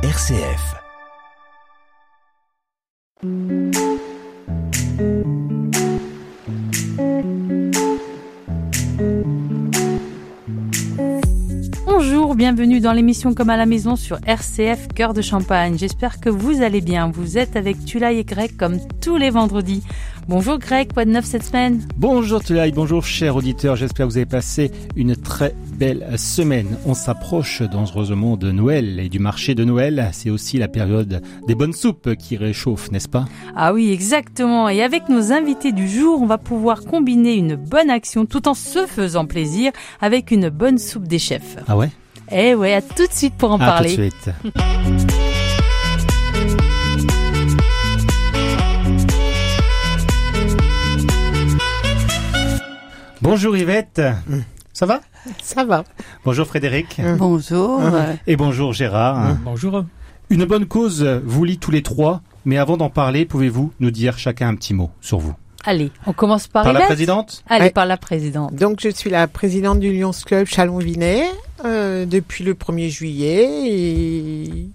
RCF. Bonjour, bienvenue dans l'émission Comme à la maison sur RCF Cœur de Champagne. J'espère que vous allez bien. Vous êtes avec Tula et Greg comme tous les vendredis. Bonjour Greg, quoi de neuf cette semaine? Bonjour Tulaï, bonjour chers auditeurs, j'espère que vous avez passé une très belle semaine. On s'approche dangereusement de Noël et du marché de Noël, c'est aussi la période des bonnes soupes qui réchauffent, n'est-ce pas? Ah oui, exactement. Et avec nos invités du jour, on va pouvoir combiner une bonne action tout en se faisant plaisir avec une bonne soupe des chefs. Ah ouais? Eh ouais, à tout de suite pour en À parler. tout de suite. Bonjour Yvette, ça va? Ça va. Bonjour Frédéric Bonjour. et bonjour Gérard. Bonjour. Une bonne cause vous lie tous les trois, mais avant d'en parler, pouvez-vous nous dire chacun un petit mot sur vous? Allez, on commence par, Par la présidente? Allez, Ouais. par la présidente. Donc, je suis la présidente du Lions Club Chalon-Vinet euh, depuis le 1er juillet. Et,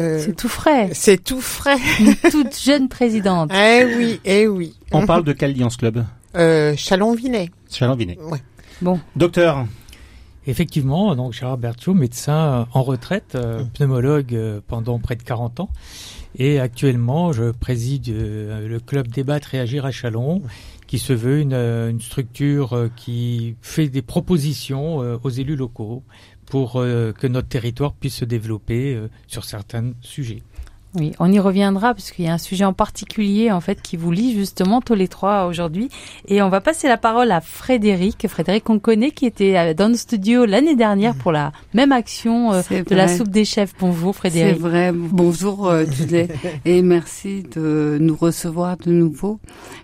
euh, C'est tout frais. c'est tout frais. Une toute jeune présidente. eh oui, eh oui. On parle de quel Lions Club? Euh, Chalon-Vinet. Chalon-Vinet. Ouais. Bon, Docteur, Effectivement, donc Gérard Berthiaud, médecin en retraite, euh, pneumologue euh, pendant près de 40 ans. Et actuellement, je préside euh, le club Débattre et Agir à Chalon, qui se veut une, une structure euh, qui fait des propositions euh, aux élus locaux pour euh, que notre territoire puisse se développer euh, sur certains sujets. Oui, on y reviendra parce qu'il y a un sujet en particulier en fait qui vous lie justement tous les trois aujourd'hui. Et on va passer la parole à Frédéric. Frédéric, on connaît, qui était euh, dans nos studios l'année dernière pour la même action euh, C'est de la soupe des chefs. Bonjour C'est Frédéric. vrai. Bonjour euh, Julie et merci de nous recevoir de nouveau.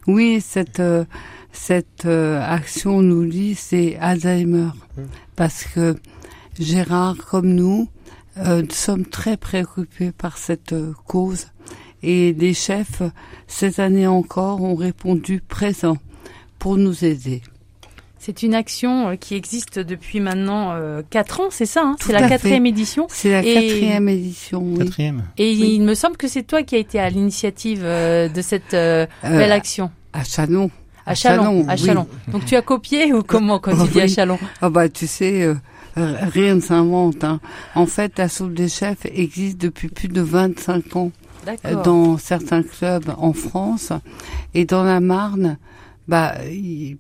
Oui, cette euh, cette action nous lie, c'est Alzheimer, parce que Gérard, comme nous, euh, sommes très préoccupés par cette euh, cause et les chefs cette année encore ont répondu présent pour nous aider. C'est une action euh, qui existe depuis maintenant quatre ans, c'est ça hein? C'est la quatrième édition. C'est la Et- quatrième édition. Oui. quatrième? Et Oui. il me semble que c'est toi qui as été à l'initiative de cette Euh, belle action. à Chalon. À Chalon, à oui. Chalon. Donc tu as copié ou comment quand tu dis à. Chalon? Ah bah tu sais, rien ne s'invente. Hein. En fait, la soupe des chefs existe depuis plus de 25 ans euh, dans certains clubs en France et dans la Marne. Bah,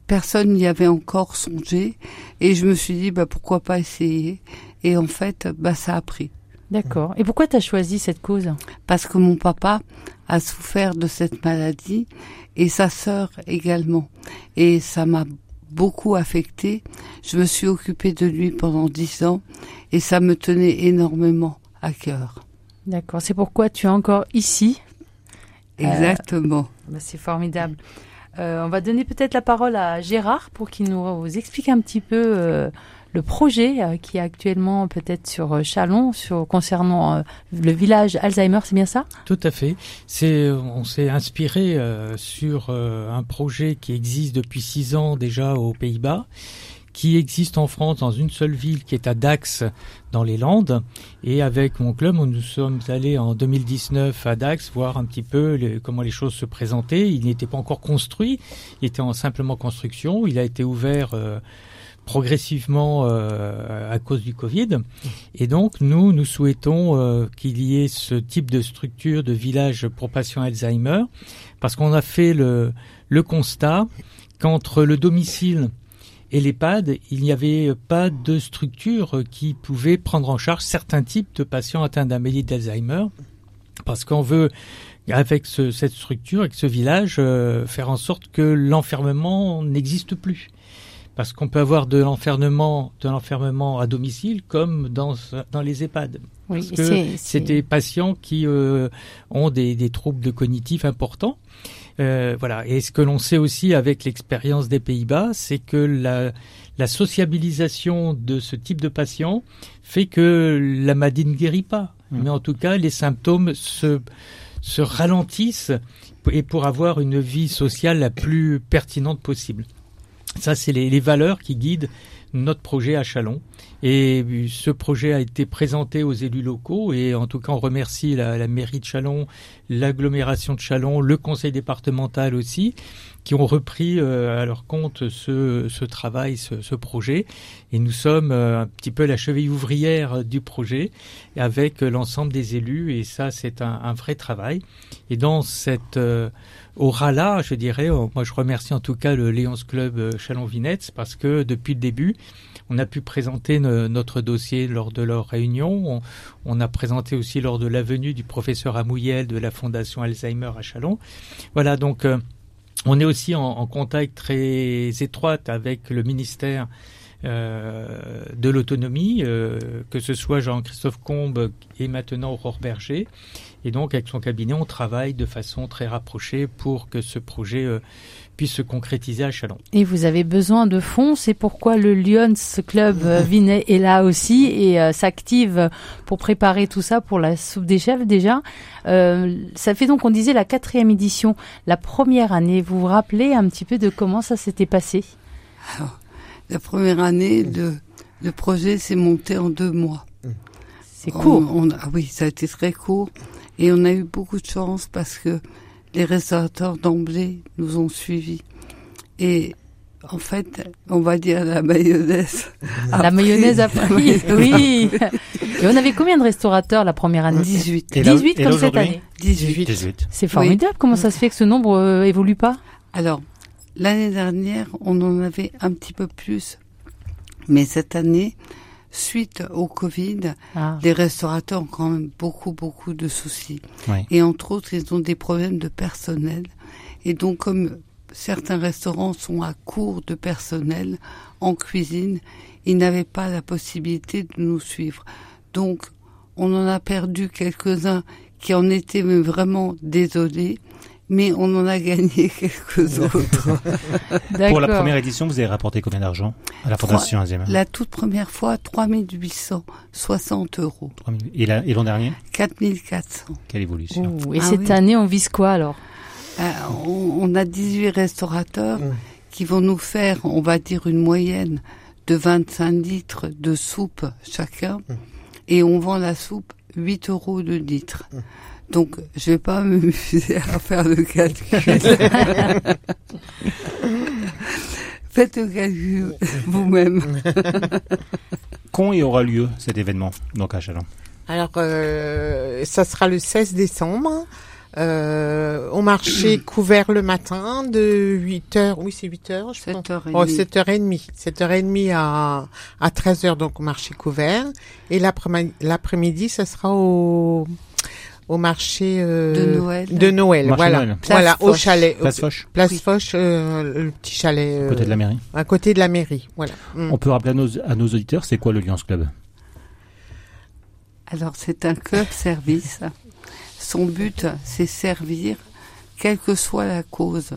personne n'y avait encore songé et je me suis dit bah pourquoi pas essayer et en fait bah ça a pris D'accord. Et pourquoi tu as choisi cette cause? Parce que mon papa a souffert de cette maladie et sa sœur également et ça m'a beaucoup affecté. Je me suis occupée de lui pendant dix ans et ça me tenait énormément à cœur. D'accord. C'est pourquoi tu es encore ici. Euh, Exactement. Bah, c'est formidable. Euh, on va donner peut-être la parole à Gérard pour qu'il nous explique un petit peu euh, le projet euh, qui est actuellement peut-être sur euh, Chalon, sur concernant euh, le village Alzheimer, c'est bien ça? Tout à fait. C'est, on s'est inspiré sur un projet qui existe depuis six ans déjà aux Pays-Bas, qui existe en France dans une seule ville qui est à Dax dans les Landes. Et avec mon club, nous sommes allés en 2019 à Dax voir un petit peu comment les choses se présentaient. Il n'était pas encore construit, il était en simplement construction. Il a été ouvert euh, progressivement euh, à cause du Covid. Et donc, nous, nous souhaitons euh, qu'il y ait ce type de structure de village pour patients Alzheimer, parce qu'on a fait le, le constat qu'entre le domicile et l'EHPAD, il n'y avait pas de structure qui pouvait prendre en charge certains types de patients atteints d'un maladie d'Alzheimer, parce qu'on veut, avec ce- cette structure, avec ce village, euh, faire en sorte que l'enfermement n'existe plus parce qu'on peut avoir de l'enfermement, de l'enfermement à domicile comme dans dans les EHPAD. Oui, Parce que c'est- des patients qui euh, ont des, des troubles de cognitifs importants. Euh, voilà. Et ce que l'on sait aussi avec l'expérience des Pays-Bas, c'est que la, la sociabilisation de ce type de patient fait que la maladie ne guérit pas. Mmh. Mais en tout cas, les symptômes se, se ralentissent et pour avoir une vie sociale la plus pertinente possible. Ça, c'est les, valeurs qui guident notre projet à Chalon. Et ce projet a été présenté aux élus locaux et en tout cas on remercie la, la mairie de Chalon, l'agglomération de Chalon, le conseil départemental aussi, qui ont repris euh, à leur compte ce, travail, ce, projet. Et nous sommes euh, un petit peu la cheville ouvrière du projet avec l'ensemble des élus et ça c'est un, vrai travail. Et dans cette euh, aura-là, je dirais, moi je remercie en tout cas le Léons Club Chalon-Vinette parce que depuis le début, on a pu présenter notre dossier lors de leur réunion. On, a présenté aussi lors de la venue du professeur Amouyel de la Fondation Alzheimer à Chalon. Voilà, donc on est aussi en, contact très étroit avec le ministère de l'autonomie, euh, que ce soit Jean-Christophe Combe et maintenant Aurore Berger. Et donc, avec son cabinet, on travaille de façon très rapprochée pour que ce projet euh, puisse se concrétiser à Chalon. Et vous avez besoin de fonds, c'est pourquoi le Lyons Club euh, Vinet est là aussi et euh, s'active pour préparer tout ça pour la soupe des chefs déjà. Euh, ça fait donc, on disait, la quatrième édition, la première année. Vous vous rappelez un petit peu de comment ça s'était passé? Alors, la première année, de, le projet s'est monté en deux mois. C'est court. On, on, ah oui, ça a été très court. Et on a eu beaucoup de chance parce que les restaurateurs d'emblée nous ont suivis. Et en fait, on va dire la mayonnaise. La mayonnaise après. oui. Et on avait combien de restaurateurs la première année 18. Et 18 et comme cette année 18. 18. C'est formidable. Oui. Comment ça se fait que ce nombre euh, évolue pas? Alors, l'année dernière, on en avait un petit peu plus. Mais cette année, suite au Covid, ah. les restaurateurs ont quand même beaucoup, beaucoup de soucis. Oui. Et entre autres, ils ont des problèmes de personnel. Et donc, comme certains restaurants sont à court de personnel en cuisine, ils n'avaient pas la possibilité de nous suivre. Donc, on en a perdu quelques-uns qui en étaient vraiment désolés mais on en a gagné quelques autres. Pour la première édition, vous avez rapporté combien d'argent à la Fondation Alzheimer La toute première fois, 3860 euros. Et l'an dernier 4400. Quelle évolution. Ouh, et ah cette oui. année, on vise quoi alors? Euh, on, on, a 18 restaurateurs mmh. qui vont nous faire, on va dire, une moyenne de 25 litres de soupe chacun. Mmh. Et on vend la soupe 8 euros le litre. Mmh. Donc, je vais pas m'amuser à faire le calcul. Faites le calcul vous-même. Quand il aura lieu cet événement, donc à Chalon Alors, euh, ça sera le 16 décembre. Euh, au marché couvert le matin de 8 heures, oui c'est 8 heures, je 7 pense. Heures oh, 7 heures et demie, 7 heures et demie à, à 13 heures donc au marché couvert. Et l'après-midi, ça sera au, au marché euh, de Noël. De Noël, marché voilà, Noël. voilà, au chalet, Place Foch, Place oui. Foch, euh, le petit chalet, à côté de la mairie. À côté de la mairie, voilà. Mm. On peut rappeler à nos, à nos auditeurs, c'est quoi le Lions Club? Alors c'est un club service. Son but, c'est servir, quelle que soit la cause,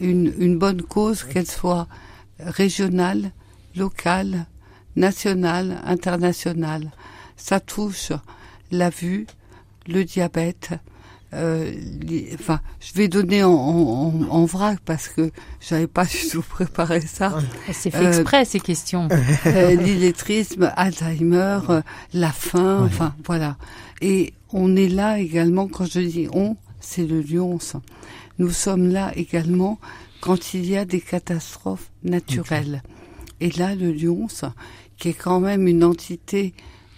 une, une bonne cause, qu'elle soit régionale, locale, nationale, internationale. Ça touche la vue, le diabète. Euh, les, enfin, je vais donner en, en, en vrac parce que j'avais pas du tout préparé ça. C'est fait exprès euh, ces questions. Euh, L'illettrisme, Alzheimer, euh, la faim, ouais. enfin voilà. Et on est là également quand je dis on, c'est le Lyons. Nous sommes là également quand il y a des catastrophes naturelles. Okay. Et là, le Lyons, qui est quand même une entité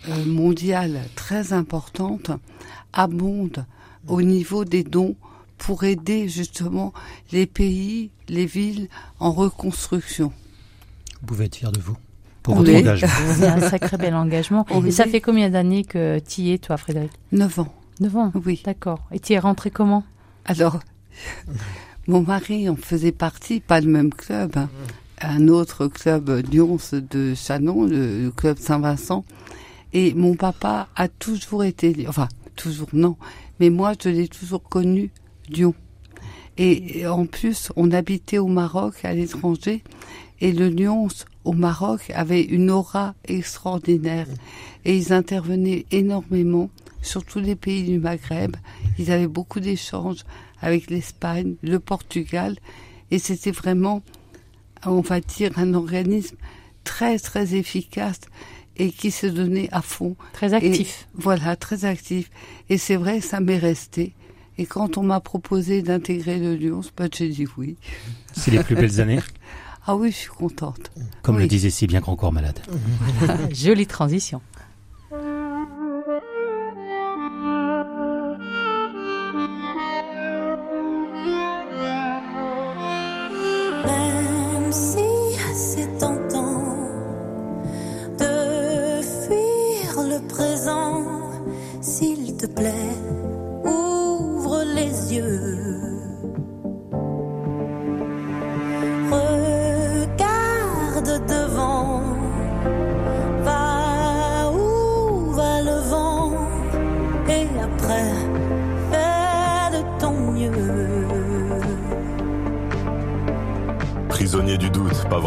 euh, mondiale très importante, abonde au niveau des dons pour aider justement les pays, les villes en reconstruction. Vous pouvez être fier de vous pour On votre est. engagement. C'est un sacré bel engagement. On Et est. ça fait combien d'années que tu y es, toi, Frédéric Neuf ans. Neuf ans Oui. D'accord. Et tu es rentré comment Alors, mon mari en faisait partie, pas le même club, hein, un autre club Lyons de Chanon, le, le club Saint-Vincent. Et mon papa a toujours été, enfin, toujours non, mais moi je l'ai toujours connu Lyon. Et en plus, on habitait au Maroc, à l'étranger, et le Lyons au Maroc avait une aura extraordinaire. Et ils intervenaient énormément sur tous les pays du Maghreb. Ils avaient beaucoup d'échanges avec l'Espagne, le Portugal, et c'était vraiment, on va dire, un organisme très très efficace et qui se donnait à fond. Très actif. voilà, très actif. Et c'est vrai, ça m'est resté. Et quand on m'a proposé d'intégrer le Lyon, bah, j'ai dit oui. C'est les plus belles années Ah oui, je suis contente. Comme le disait si bien Grand Corps Malade. Jolie transition.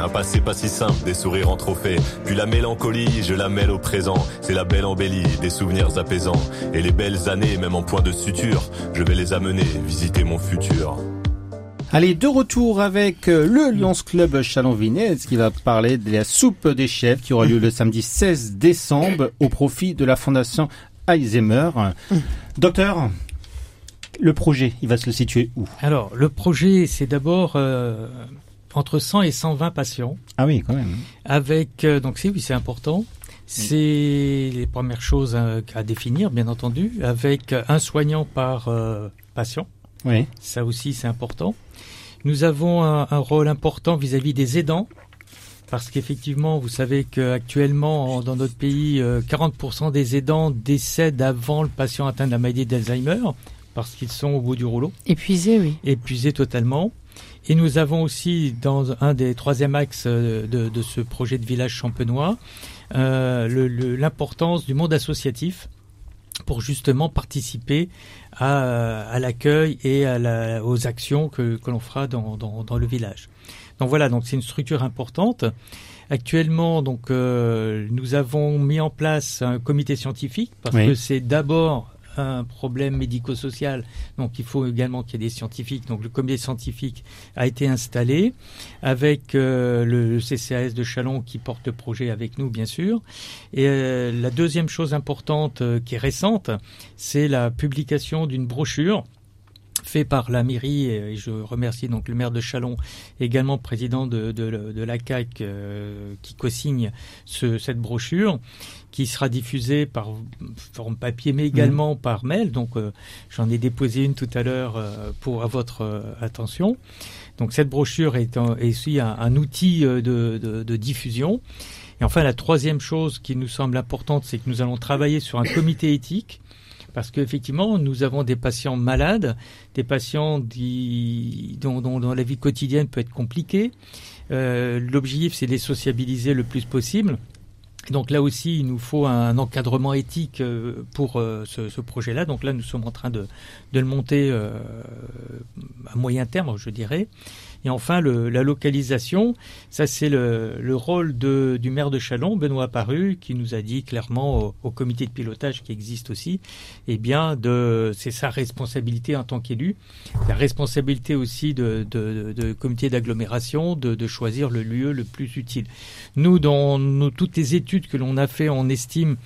Un passé pas si simple, des sourires en trophée. Puis la mélancolie, je la mêle au présent. C'est la belle embellie, des souvenirs apaisants. Et les belles années, même en point de suture, je vais les amener visiter mon futur. Allez, de retour avec euh, le Lance Club Chalon-Vinez qui va parler de la soupe des chefs qui aura lieu le samedi 16 décembre au profit de la fondation Alzheimer. Docteur, le projet, il va se situer où? Alors, le projet, c'est d'abord euh, entre 100 et 120 patients. Ah oui, quand même. Avec euh, donc c'est oui, c'est important. C'est les premières choses euh, à définir, bien entendu, avec un soignant par euh, patient. Oui. Ça aussi, c'est important. Nous avons un, rôle important vis-à-vis des aidants, parce qu'effectivement, vous savez qu'actuellement, dans notre pays, 40% des aidants décèdent avant le patient atteint de la maladie d'Alzheimer, parce qu'ils sont au bout du rouleau. Épuisés, oui. Épuisés totalement. Et nous avons aussi, dans un des troisième axes euh, de, de ce projet de village champenois, euh, l'importance du monde associatif pour justement participer à, à l'accueil et à la, aux actions que, que l'on fera dans, dans, dans, le village. Donc voilà, donc c'est une structure importante. Actuellement, donc euh, nous avons mis en place un comité scientifique parce que c'est d'abord un problème médico-social. Donc il faut également qu'il y ait des scientifiques. Donc le comité scientifique a été installé avec euh, le, CCAS de Chalon qui porte le projet avec nous, bien sûr. Et euh, la deuxième chose importante euh, qui est récente, c'est la publication d'une brochure fait par la mairie et je remercie donc le maire de Chalon, également président de, de, la CAC qui co-signe cette brochure qui sera diffusée par forme papier mais également mmh. par mail. Donc euh, j'en ai déposé une tout à l'heure euh, pour à votre euh, attention. Donc cette brochure est, aussi un, outil de, de, diffusion. Et enfin la troisième chose qui nous semble importante, c'est que nous allons travailler sur un comité éthique parce qu'effectivement, nous avons des patients malades, des patients dont, dont, la vie quotidienne peut être compliquée. L'objectif, c'est de les sociabiliser le plus possible. Donc là aussi, il nous faut un encadrement éthique euh, pour euh, ce, projet-là. Donc là, nous sommes en train de, de le monter euh, à moyen terme, je dirais. Et enfin, la localisation, ça c'est le, le, rôle du maire de Chalon, Benoît Paru, qui nous a dit clairement au, comité de pilotage qui existe aussi, eh bien, de, c'est sa responsabilité en tant qu'élu, la responsabilité aussi de, comité d'agglomération de, de, choisir le lieu le plus utile. Nous, dans nos, toutes les études que l'on a fait, on estime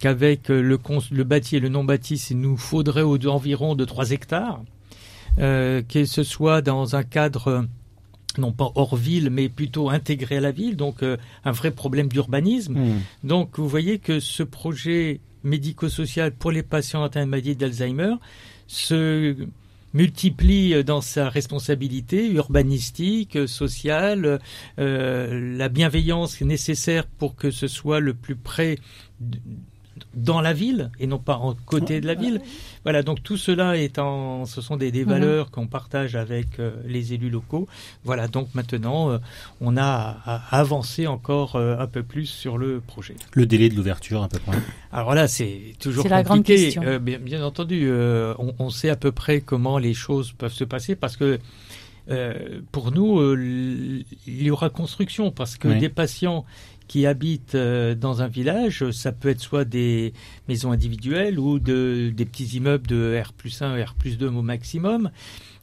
qu'avec le, le bâti et le non bâti, il nous faudrait environ de 3 hectares euh, que ce soit dans un cadre non pas hors ville, mais plutôt intégré à la ville, donc euh, un vrai problème d'urbanisme. Hmm. Donc vous voyez que ce projet médico-social pour les patients atteints de maladie d'Alzheimer se multiplie dans sa responsabilité urbanistique, sociale, euh, la bienveillance nécessaire pour que ce soit le plus près dans la ville et non pas en côté de la ville. Voilà, donc tout cela étant, ce sont des, des valeurs qu'on partage avec euh, les élus locaux. Voilà, donc maintenant, euh, on a à, avancer encore euh, un peu plus sur le projet. Le délai de l'ouverture à peu près. Alors là, c'est toujours C'est la grande compliqué. question. Euh, bien, bien entendu, euh, on, on sait à peu près comment les choses peuvent se passer parce que euh, pour nous, euh, il y aura construction parce que Oui. des patients qui habitent euh, dans un village, ça peut être soit des maisons individuelles ou de, des petits immeubles de R plus 1, R plus 2 au maximum,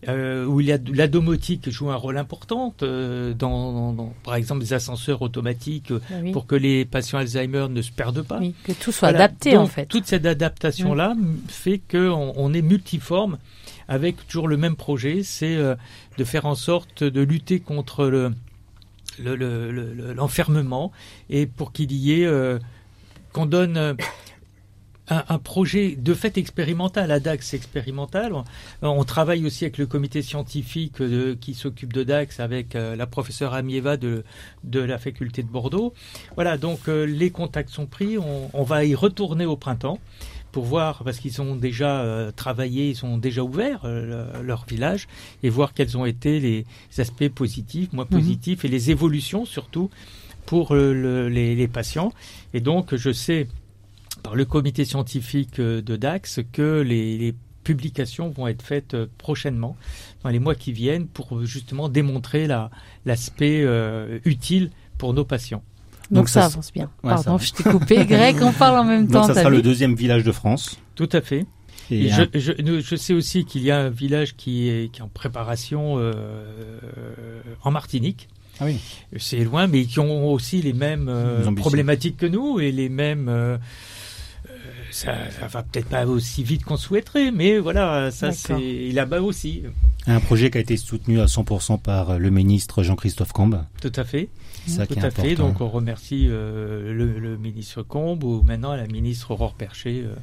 euh, où il y a la domotique joue un rôle important, euh, dans, par exemple, des ascenseurs automatiques Bah oui. pour que les patients Alzheimer ne se perdent pas. Oui, que tout soit Voilà. adapté Donc, en fait. Toute cette adaptation-là fait qu'on on est multiforme avec toujours le même projet, c'est euh, de faire en sorte de lutter contre le le- le- le- le- l'enfermement et pour qu'il y ait euh, qu'on donne euh, un, projet de fait expérimental, à DAX expérimental. On, on travaille aussi avec le comité scientifique qui s'occupe de DAX, avec euh, la professeure Amieva de, la faculté de Bordeaux. Voilà, donc euh, les contacts sont pris. On va y retourner au printemps pour voir, parce qu'ils ont déjà euh, travaillé, ils ont déjà ouvert euh, le- leur village, et voir quels ont été les aspects positifs, moins Mhm. positifs, et les évolutions surtout pour euh, le- les, les patients. Et donc, je sais par le comité scientifique de DAX que les, les publications vont être faites prochainement, dans les mois qui viennent, pour justement démontrer la- l'aspect utile pour nos patients. Donc, Donc ça, ça- avance bien. Ouais, Pardon, je t'ai coupé. Greg, on parle en même temps. Donc ça sera le deuxième village de France. Tout à fait. Et Et un- je, je, nous- je sais aussi qu'il y a un village qui est, qui est en préparation euh, en Martinique. Ah oui. C'est loin, mais qui ont aussi les mêmes euh, problématiques que nous et les mêmes. euh, ça, ça va peut-être pas aussi vite qu'on souhaiterait, mais voilà, ça c'est là-bas aussi. Un projet qui a été soutenu à 100% par le ministre Jean-Christophe Cambe. Tout à fait. C'est ça Tout qui est à important. fait. Donc on remercie euh, le, le ministre Combe ou maintenant la ministre Aurore Percher euh,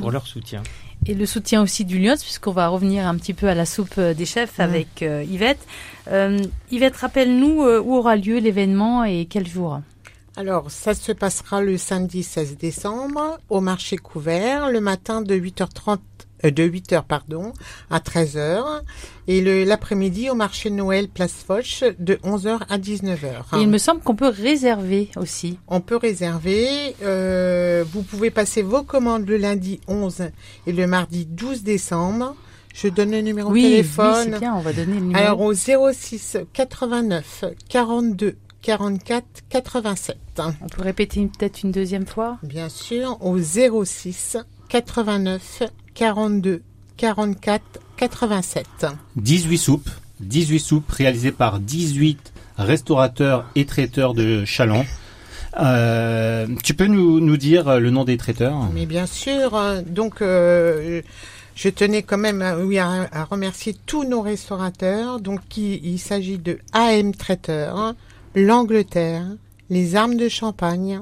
pour leur soutien. Et le soutien aussi du Lyons, puisqu'on va revenir un petit peu à la soupe euh, des chefs avec euh, Yvette. Euh, Yvette, rappelle-nous euh, où aura lieu l'événement et quel jour Alors, ça se passera le samedi 16 décembre au marché couvert, le matin de 8h30, euh, de 8h, pardon, à 13h, et le, l'après-midi au marché de Noël Place Foch de 11h à 19h. Et il me semble qu'on peut réserver aussi. On peut réserver. euh, vous pouvez passer vos commandes le lundi 11 et le mardi 12 décembre. Je donne le numéro de oui, oui, téléphone. c'est bien, on va donner le numéro. Alors au 06 89 42 44 87. on peut répéter peut-être une deuxième fois? Bien sûr, au 06 89 42 44 87. 18 soupes. 18 soupes réalisées par 18 restaurateurs et traiteurs de Chaland. Euh, tu peux nous, nous dire le nom des traiteurs? Mais bien sûr, hein, donc euh, je tenais quand même à, oui, à, à remercier tous nos restaurateurs. Donc il, il s'agit de AM Traiteur, hein, l'Angleterre, les Armes de Champagne,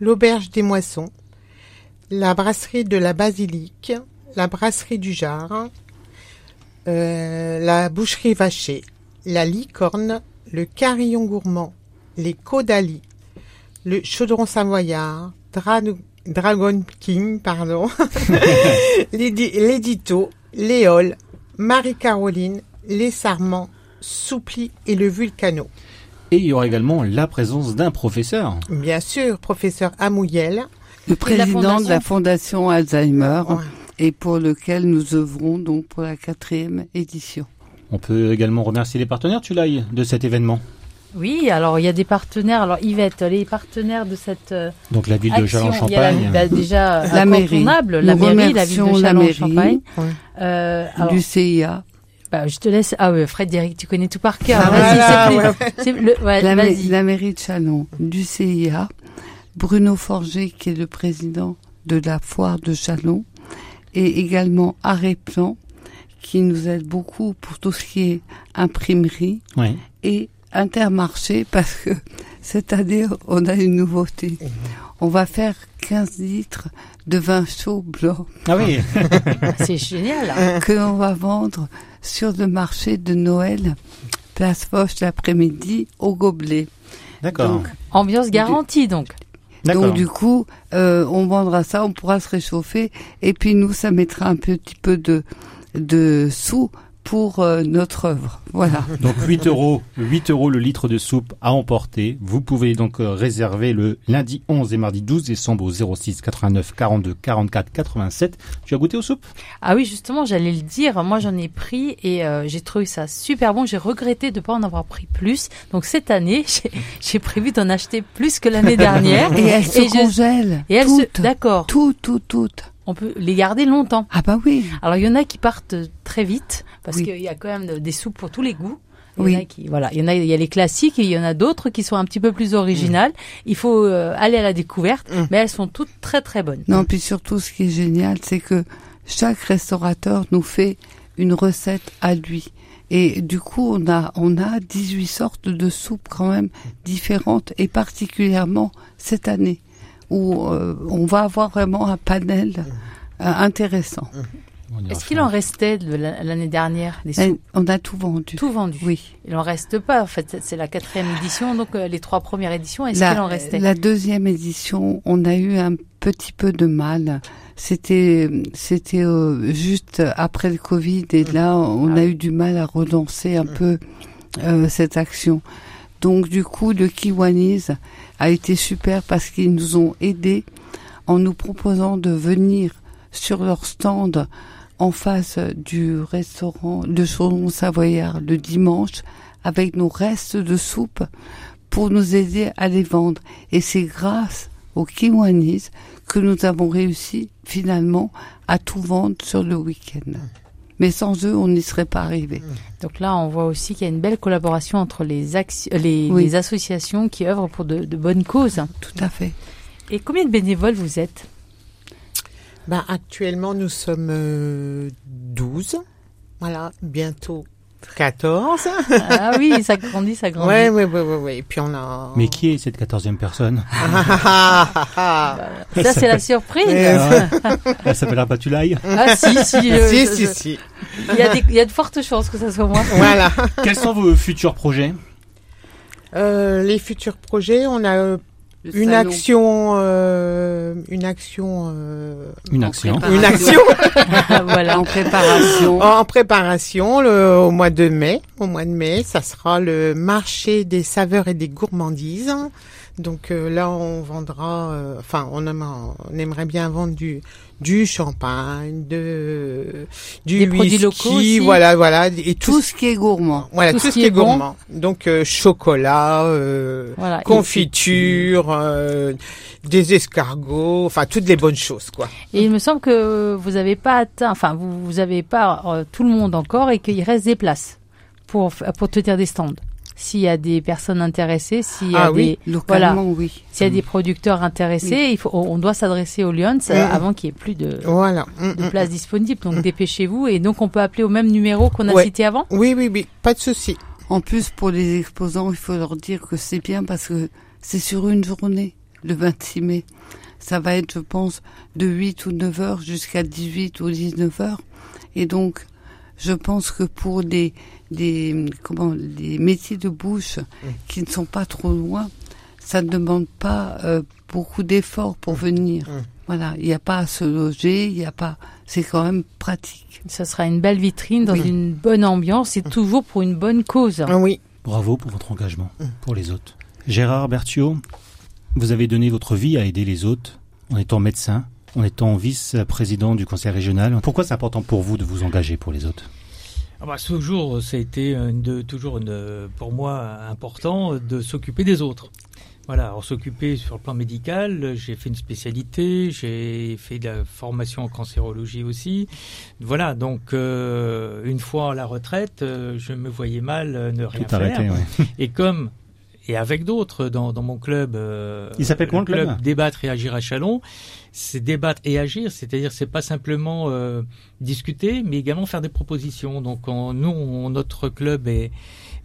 l'Auberge des Moissons, la brasserie de la Basilique, la brasserie du Jard, euh, la boucherie Vacher, la Licorne, le Carillon Gourmand, les Caudalie, le Chaudron Savoyard, Dra- Dragon King, pardon, L'édi- l'édito, l'éole, Marie-Caroline, les Sarments, Soupli et le Vulcano. Et il y aura également la présence d'un professeur. Bien sûr, professeur Amouyel. Le président de la fondation Alzheimer Ouais. Et pour lequel nous œuvrons donc pour la quatrième édition. On peut également remercier les partenaires, tu l'as, de cet événement. Oui, alors il y a des partenaires. Alors Yvette, les partenaires de cette euh, Donc la ville de il y a la, bah, déjà La mairie. la Nous mairie, la ville de mairie. Euh, du CIA. bah, je te laisse. Ah ouais, Frédéric, tu connais tout par cœur. Ah, Vas-y, voilà, c'est le- ouais, la mairie de Chalon, du CIA, Bruno Forger qui est le président de la foire de Chalon et également Aréplan qui nous aide beaucoup pour tout ce qui est imprimerie Ouais. et Intermarché parce que cette année on a une nouveauté. On va faire 15 litres de vin chaud blanc Ah oui. C'est génial. que l'on va vendre sur le marché de Noël, place Foch l'après-midi au gobelet. D'accord. Donc, Ambiance garantie donc. Donc du coup, euh, on vendra ça, on pourra se réchauffer, et puis nous, ça mettra un petit peu de de sous pour euh, notre œuvre. Voilà. Donc 8 euros, 8 euros le litre de soupe à emporter. Vous pouvez donc euh, réserver le lundi 11 et mardi 12 décembre au 06 89 42 44 87. Tu as goûté aux soupes? Ah oui, justement, j'allais le dire. Moi, j'en ai pris et euh, j'ai trouvé ça super bon. J'ai regretté de ne pas en avoir pris plus. Donc cette année, j'ai prévu d'en acheter plus que l'année dernière. et elles se congèlent. Et elles se... D'accord. Tout, tout, toutes on peut les garder longtemps. Ah bah oui. Alors il y en a qui partent très vite parce qu'il y a quand même des soupes pour tous les goûts. Il oui. y en a qui, voilà, il y en a, il y a les classiques et il y en a d'autres qui sont un petit peu plus originales. Il faut euh, aller à la découverte, mm. mais elles sont toutes très très bonnes. Non, puis surtout ce qui est génial, c'est que chaque restaurateur nous fait une recette à lui. Et du coup, on a, on a 18 sortes de soupes quand même différentes et particulièrement cette année où euh, on va avoir vraiment un panel euh, intéressant. Est-ce qu'il en restait de l'année dernière des soupes On a tout vendu. Tout vendu. Oui. Il en reste pas. En fait, c'est la quatrième édition, donc euh, les trois premières éditions. Est-ce qu'il en restait? La deuxième édition, on a eu un petit peu de mal. C'était, c'était juste après le Covid, et là, on ah a eu du mal à relancer un peu cette action. Donc, du coup, le Kiwanis a été super parce qu'ils nous ont aidés en nous proposant de venir sur leur stand en face du restaurant de Chaudron Savoyard le dimanche avec nos restes de soupe pour nous aider à les vendre. Et c'est grâce aux Kiwanis que nous avons réussi finalement à tout vendre sur le week-end. Mais sans eux, on n'y serait pas arrivé. Donc là, on voit aussi qu'il y a une belle collaboration entre les, les, associations qui œuvrent pour de, bonnes causes. Tout à fait. Et combien de bénévoles vous êtes? Ben, Actuellement, nous sommes 12. Euh, voilà, bientôt 14. ah oui, ça grandit, ça grandit. Oui, oui, oui, oui. Et puis on a. Mais qui est cette quatorzième personne Ça, c'est la surprise. Elle s'appelle Batulaï Ah si, si. si, si, si. Il y, a il y a de fortes chances que ça soit moi. Voilà. Quels sont vos futurs projets? Euh, les futurs projets, on a une action, euh, une action, euh, une action, une action, voilà, en préparation. En préparation, le, au mois de mai, au mois de mai, ça sera le marché des saveurs et des gourmandises. Donc euh, là, on vendra, euh, enfin, on, on, aimerait bien vendre du du champagne, de du Des produits locaux aussi. voilà, voilà, et tout, ce qui est gourmand. Voilà, tout, ce qui est, gourmand. Donc euh, chocolat, confiture, des escargots, enfin toutes les bonnes choses, quoi. Et il me semble que vous avez pas atteint, enfin, vous vous avez pas tout le monde encore et qu'il reste des places pour pour tenir des stands s'il y a des personnes intéressées, s'il y a ah des localement oui, s'il y a des producteurs intéressés, il faut on doit s'adresser aux Lyons euh, mm. avant qu'il y ait plus de voilà de mm, places disponibles. Donc dépêchez-vous et donc on peut appeler au même numéro qu'on a cité avant? Oui oui oui, pas de souci. En plus pour les exposants, il faut leur dire que c'est bien parce que c'est sur une journée, le 26 mai. Ça va être, je pense, de 8 ou 9 heures jusqu'à 18 ou 19 heures. Et donc, je pense que pour des, des, comment, des métiers de bouche qui ne sont pas trop loin, ça ne demande pas euh, beaucoup d'efforts pour venir. Mmh. Voilà, il n'y a pas à se loger, il n'y a pas, c'est quand même pratique. Ça sera une belle vitrine dans une bonne ambiance et toujours pour une bonne cause. Ah oui. Bravo pour votre engagement pour les autres. Gérard Berthiaud, vous avez donné votre vie à aider les autres en étant médecin, en étant vice-président du conseil régional. Pourquoi c'est important pour vous de vous engager pour les autres? Ah bah, toujours, ça a été de, toujours une, pour moi important de s'occuper des autres. Voilà, alors s'occuper sur le plan médical, j'ai fait une spécialité, j'ai fait de la formation en cancérologie aussi. Voilà, donc euh, une fois à la retraite, euh, je me voyais mal euh, ne rien faire. Et comme et avec d'autres dans, dans mon club. Euh, Il s'appelle comment le club, Débattre et agir à Chalon. C'est débattre et agir, c'est-à-dire c'est pas simplement euh, discuter, mais également faire des propositions. Donc nous, notre club est,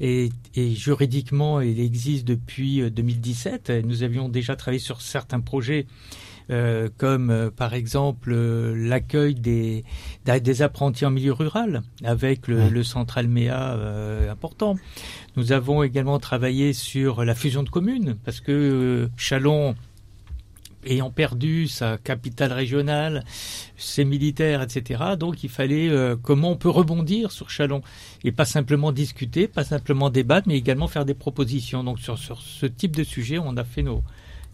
est, est, juridiquement, il existe depuis 2017. Euh, nous avions déjà travaillé sur certains projets euh, comme euh, par exemple euh, l'accueil des, des apprentis en milieu rural avec le, le centre Alméa important. Nous avons également travaillé sur la fusion de communes parce que Chalon ayant perdu sa capitale régionale, ses militaires, etc. Donc il fallait euh, comment on peut rebondir sur Chalon et pas simplement discuter, pas simplement débattre, mais également faire des propositions. Donc sur, sur ce type de sujet, on a fait nos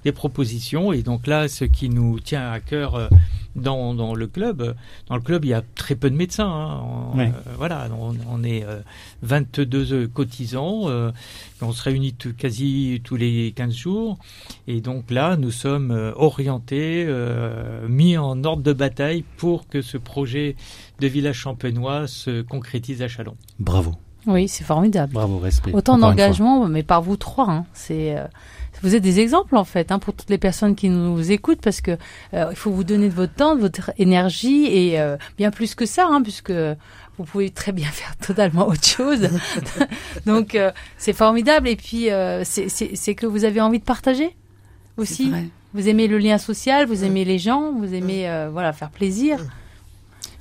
des propositions et donc là, ce qui nous tient à cœur euh, dans, dans le club, dans le club, il y a très peu de médecins. Hein. On, Ouais. euh, voilà, on, on est euh, 22 cotisants, euh, on se réunit tout- quasi tous les 15 jours et donc là, nous sommes euh, orientés, euh, mis en ordre de bataille pour que ce projet de village champenois se concrétise à Chalon. Bravo, Oui, c'est formidable. bravo, respect. Autant d'engagement, mais par vous trois. hein. C'est, euh, vous êtes des exemples en fait hein, pour toutes les personnes qui nous écoutent parce que euh, il faut vous donner de votre temps, de votre énergie et euh, bien plus que ça, hein, puisque vous pouvez très bien faire totalement autre chose. Donc euh, c'est formidable et puis c'est- que vous avez envie de partager aussi. Vous aimez le lien social, vous aimez les gens, vous aimez voilà faire plaisir.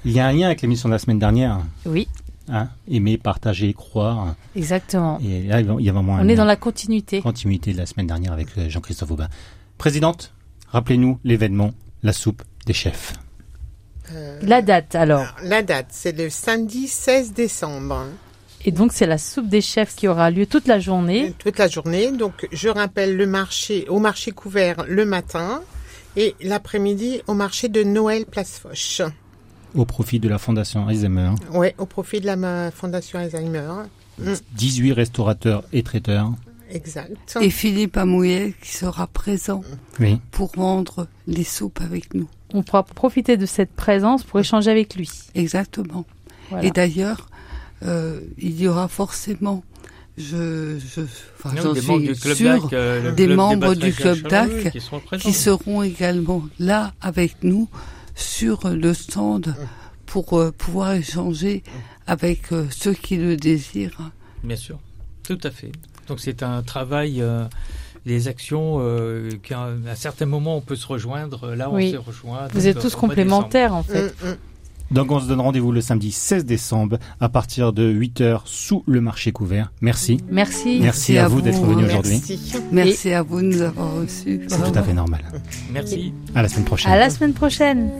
Il y a un lien avec l'émission de la semaine dernière. Oui, Hein, aimer, partager, croire. exactement. Et là, il y a vraiment un On est dans la continuité. continuité de la semaine dernière avec euh, Jean-Christophe Aubin. Présidente, rappelez-nous l'événement, la soupe des chefs. Euh, La date alors. alors, la date, c'est le samedi 16 décembre. Et donc c'est la soupe des chefs qui aura lieu toute la journée. toute la journée. Donc, je rappelle le marché, au marché couvert le matin et l'après-midi au marché de Noël Place Foch. Au profit de la Fondation Alzheimer, Ouais, au profit de la Fondation Alzheimer. Mm. 18 restaurateurs et traiteurs. Exact. Et Philippe Amouillet qui sera présent Oui. pour vendre les soupes avec nous. On pourra profiter de cette présence pour échanger avec lui. Exactement. Voilà. Et d'ailleurs, euh, il y aura forcément, je, je, enfin, Non, j'en des membres suis DAC, euh, des club membres du club DAC qui seront également là avec nous sur le stand pour euh, pouvoir échanger avec euh, ceux qui le désirent. Bien sûr, tout à fait. Donc c'est un travail, euh, des actions euh, qu'à à certains moments on peut se rejoindre. Là, on Oui. s'est rejoints. Vous êtes tous complémentaires en fait. Donc on se donne rendez-vous le samedi 16 décembre à partir de 8h sous le marché couvert. Merci. Merci. Merci, à, vous d'être venu aujourd'hui. Merci. Merci à vous de nous avoir reçus. C'est tout à fait normal. Merci. À la semaine prochaine. À la semaine prochaine.